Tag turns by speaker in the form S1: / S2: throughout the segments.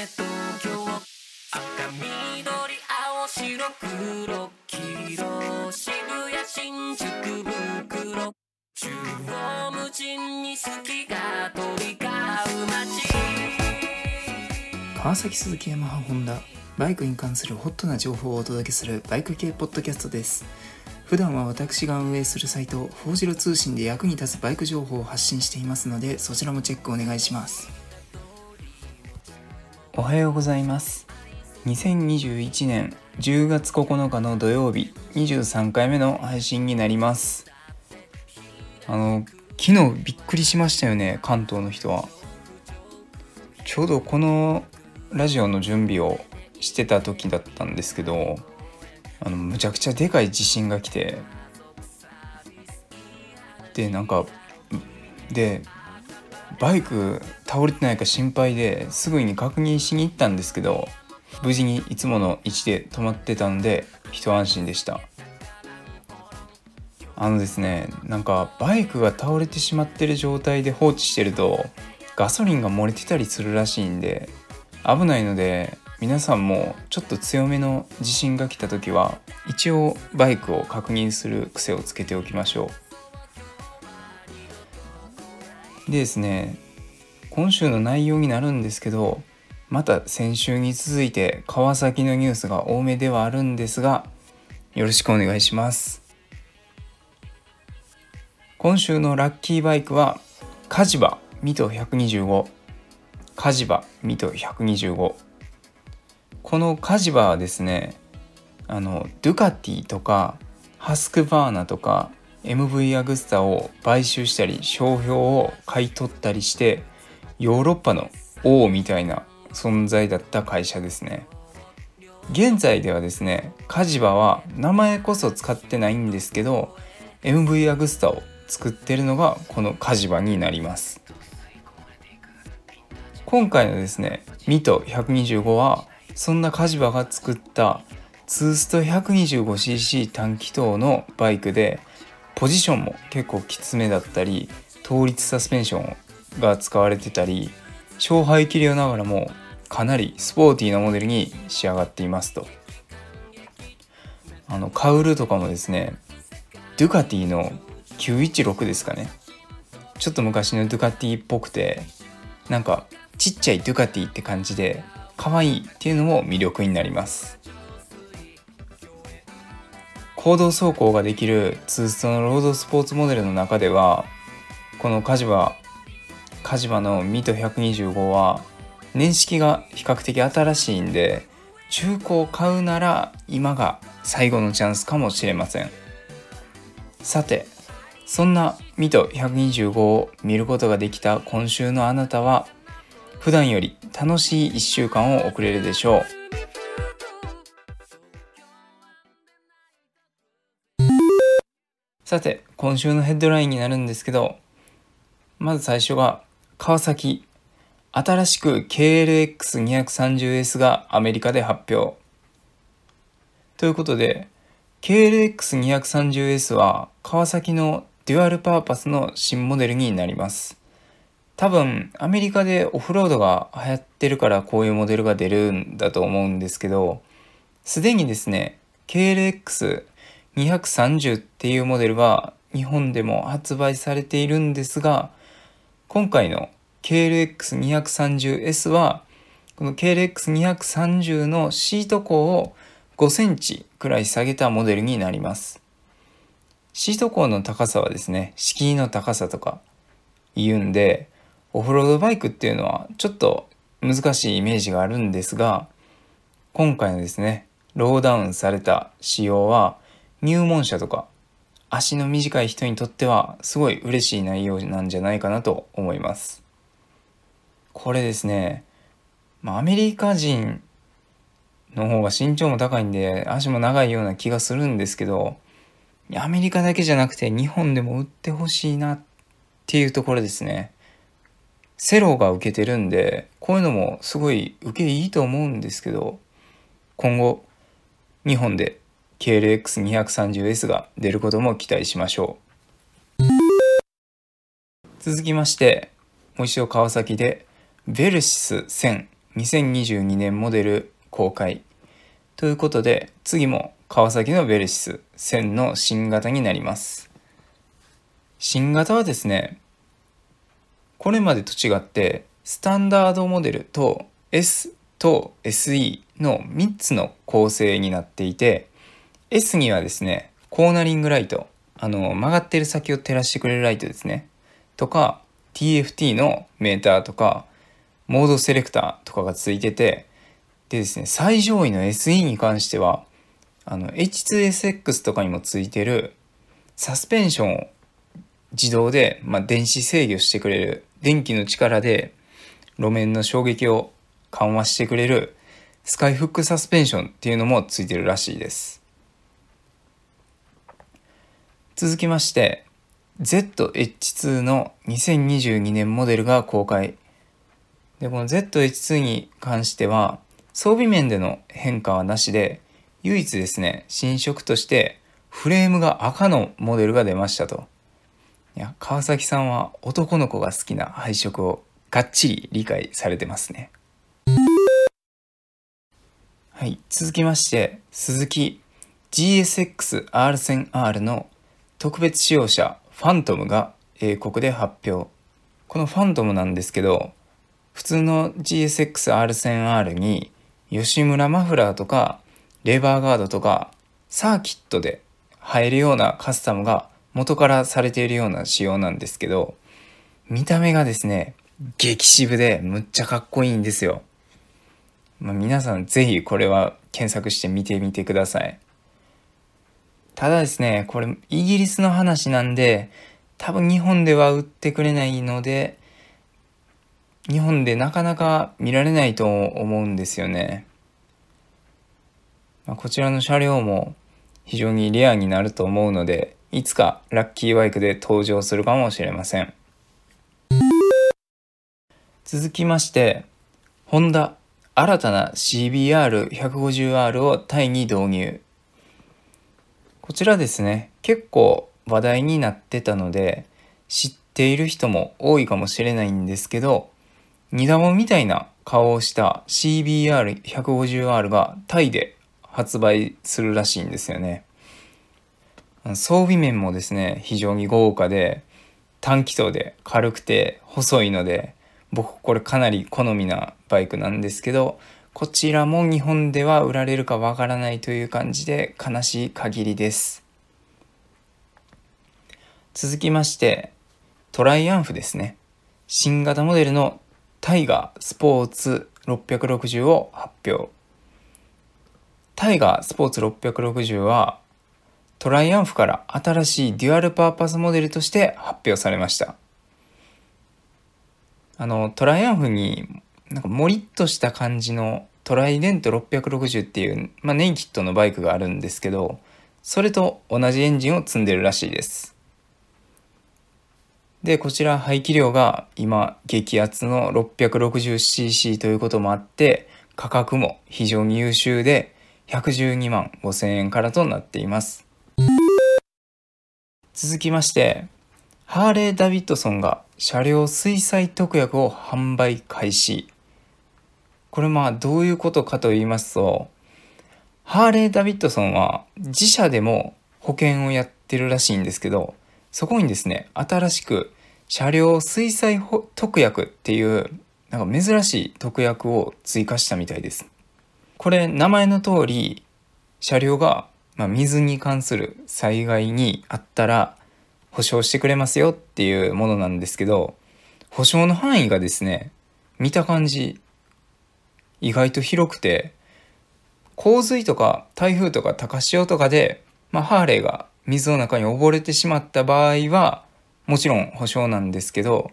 S1: ね東京赤緑青白黒黄色渋谷新宿袋中央無尽に好きが飛び交う街
S2: 川崎鈴木ヤマホンダバイクに関するホットな情報をお届けするバイク系ポッドキャストです。普段は私が運営するサイト「フォージロ通信」で役に立つバイク情報を発信していますのでそちらもチェックお願いします。おはようございます。2021年10月9日の土曜日23回目の配信になります。あの昨日びっくりしましたよね関東の人は。ちょうどこのラジオの準備をしてた時だったんですけどあのむちゃくちゃでかい地震が来て。でなんかでバイク倒れてないか心配ですぐに確認しに行ったんですけど無事にいつもの位置で止まってたんで一安心でした。あのですねなんかバイクが倒れてしまってる状態で放置してるとガソリンが漏れてたりするらしいんで危ないので皆さんもちょっと強めの地震が来た時は一応バイクを確認する癖をつけておきましょう。でですね今週の内容になるんですけどまた先週に続いて川崎のニュースが多めではあるんですがよろしくお願いします。今週のラッキーバイクはカジバミト125カジバミト125このカジバはですねあのドゥカティとかハスクバーナとか MV アグスタを買収したり商標を買い取ったりしてヨーロッパの王みたいな存在だった会社ですね。現在ではですねカジバは名前こそ使ってないんですけど MV アグスタを作ってるのがこのカジバになります。今回のですねミト125はそんなカジバが作ったツースト 125cc 短気筒のバイクでポジションも結構きつめだったり倒立サスペンションが使われてたり勝敗器量ながらもかなりスポーティーなモデルに仕上がっていますと。あのカウルとかもですねドゥカティの916ですかね。ちょっと昔のドゥカティっぽくてなんかちっちゃいドゥカティって感じで可愛いっていうのも魅力になります。行動走行ができるツーストのロードスポーツモデルの中ではこのカジバカジバのミト125は年式が比較的新しいんで中古を買うなら今が最後のチャンスかもしれません。さてそんなミト125を見ることができた今週のあなたは普段より楽しい1週間を送れるでしょう。さて今週のヘッドラインになるんですけどまず最初が川崎。新しく KLX230S がアメリカで発表。ということで KLX230S は川崎のデュアルパーパスの新モデルになります。多分アメリカでオフロードが流行ってるからこういうモデルが出るんだと思うんですけどすでにですね KLX 230っていうモデルは日本でも発売されているんですが今回の KLX230S はこの KLX230 のシート高を5センチくらい下げたモデルになります。シート高の高さはですね敷居の高さとか言うんでオフロードバイクっていうのはちょっと難しいイメージがあるんですが今回のですねローダウンされた仕様は入門者とか足の短い人にとってはすごい嬉しい内容なんじゃないかなと思います。これですね、まあ、アメリカ人の方が身長も高いんで足も長いような気がするんですけどアメリカだけじゃなくて日本でも売ってほしいなっていうところですね。セロが受けてるんでこういうのもすごい受けいいと思うんですけど今後日本で KLX230S が出ることも期待しましょう。続きましてもう一度川崎でベルシス1000 2022年モデル公開。ということで次も川崎のベルシス1000の新型になります。新型はですねこれまでと違ってスタンダードモデルと S と SE の3つの構成になっていて S にはですねコーナリングライトあの曲がってる先を照らしてくれるライトですね。とか TFT のメーターとかモードセレクターとかがついててでですね最上位の SE に関してはあの H2SX とかにもついてるサスペンションを自動で、まあ、電子制御してくれる電気の力で路面の衝撃を緩和してくれるスカイフックサスペンションっていうのもついてるらしいです。続きまして ZH2 の2022年モデルが公開。でこの ZH2 に関しては装備面での変化はなしで唯一ですね新色としてフレームが赤のモデルが出ましたと。いや川崎さんは男の子が好きな配色をがっちり理解されてますね。はい続きまして鈴木 GSX-R1000R の特別使用車ファントムが英国で発表。このファントムなんですけど普通の GSX-R1000R に吉村マフラーとかレバーガードとかサーキットで入るようなカスタムが元からされているような仕様なんですけど見た目がですね激渋でむっちゃかっこいいんですよ、まあ、皆さん是非これは検索して見てみてください。ただですねこれイギリスの話なんで多分日本では売ってくれないので日本でなかなか見られないと思うんですよね。まあ、こちらの車両も非常にレアになると思うのでいつかラッキーバイクで登場するかもしれません。続きましてホンダ新たな CBR150R をタイに導入こちらですね結構話題になってたので知っている人も多いかもしれないんですけどニダモみたいな顔をした CBR150R がタイで発売するらしいんですよね。装備面もですね、非常に豪華で、短気筒で軽くて細いので、僕これかなり好みなバイクなんですけど、こちらも日本では売られるかわからないという感じで悲しい限りです。続きまして、トライアンフですね。新型モデルのタイガースポーツ660を発表。タイガースポーツ660はトライアンフから新しいデュアルパーパスモデルとして発表されました。あの、トライアンフになんかもりっとした感じのトライデント660っていう、まあ、ネイキッドのバイクがあるんですけど、それと同じエンジンを積んでるらしいです。で、こちら排気量が今激アツの 660cc ということもあって、価格も非常に優秀で112万5000円からとなっています。続きまして、ハーレー・ダビッドソンが車両水彩特約を販売開始。これまあどういうことかと言いますと、ハーレー・ダビッドソンは自社でも保険をやってるらしいんですけど、そこにですね、新しく車両水彩特約っていうなんか珍しい特約を追加したみたいです。これ名前の通り車両が、まあ、水に関する災害にあったら保証してくれますよっていうものなんですけど保証の範囲がですね見た感じ意外と広くて洪水とか台風とか高潮とかで、まあ、ハーレーが水の中に溺れてしまった場合はもちろん保証なんですけど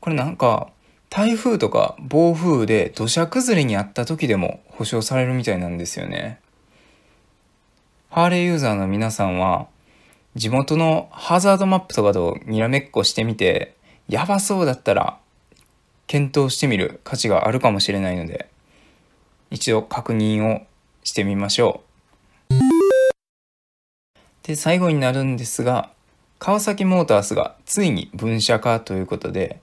S2: これなんか台風とか暴風で土砂崩れにあった時でも保証されるみたいなんですよね。ハーレーユーザーの皆さんは地元のハザードマップとかとにらめっこしてみてやばそうだったら検討してみる価値があるかもしれないので一度確認をしてみましょう。で最後になるんですが川崎モータースがついに分社化ということで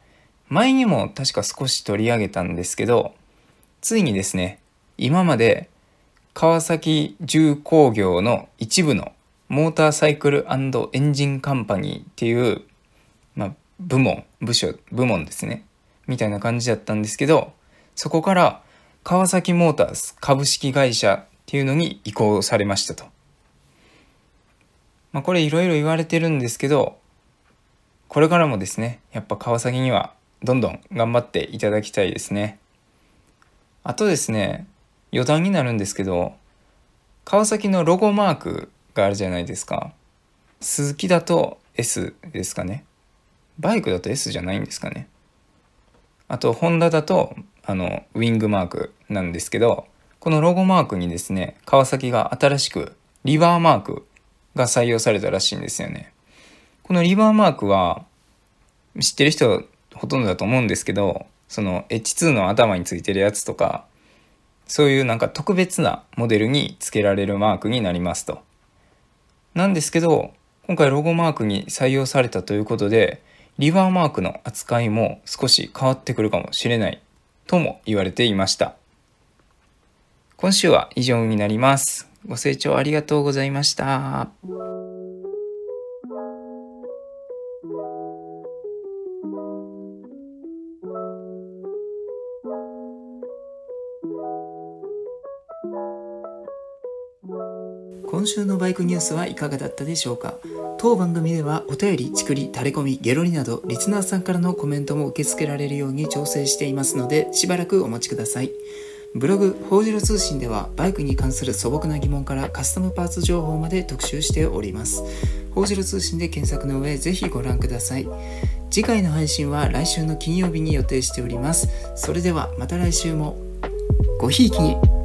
S2: 前にも確か少し取り上げたんですけどついにですね今まで川崎重工業の一部のモーターサイクルエンジンカンパニーっていう、まあ、部門部署部門ですねみたいな感じだったんですけどそこから川崎モータース株式会社っていうのに移行されましたと。まあ、これいろいろ言われてるんですけどこれからもですねやっぱ川崎にはどんどん頑張っていただきたいですね。あとですね余談になるんですけど川崎のロゴマークがあるじゃないですか鈴木だと S ですかねバイクだと S じゃないんですかねあとホンダだとあのウィングマークなんですけどこのロゴマークにですね川崎が新しくリバーマークが採用されたらしいんですよねこのリバーマークは知ってる人ほとんどだと思うんですけどその H2 の頭についてるやつとかそういうなんか特別なモデルに付けられるマークになりますと。なんですけど今回ロゴマークに採用されたということでリバーマークの扱いも少し変わってくるかもしれないとも言われていました。今週は以上になります。ご清聴ありがとうございました。
S3: 今週のバイクニュースはいかがだったでしょうか？当番組ではお便り、ちくり、タレコミ、ゲロリなどリスナーさんからのコメントも受け付けられるように調整していますのでしばらくお待ちください。ブログ、ホージロ通信ではバイクに関する素朴な疑問からカスタムパーツ情報まで特集しております。ホージロ通信で検索の上ぜひご覧ください。次回の配信は来週の金曜日に予定しております。それではまた来週も。ごひいきに。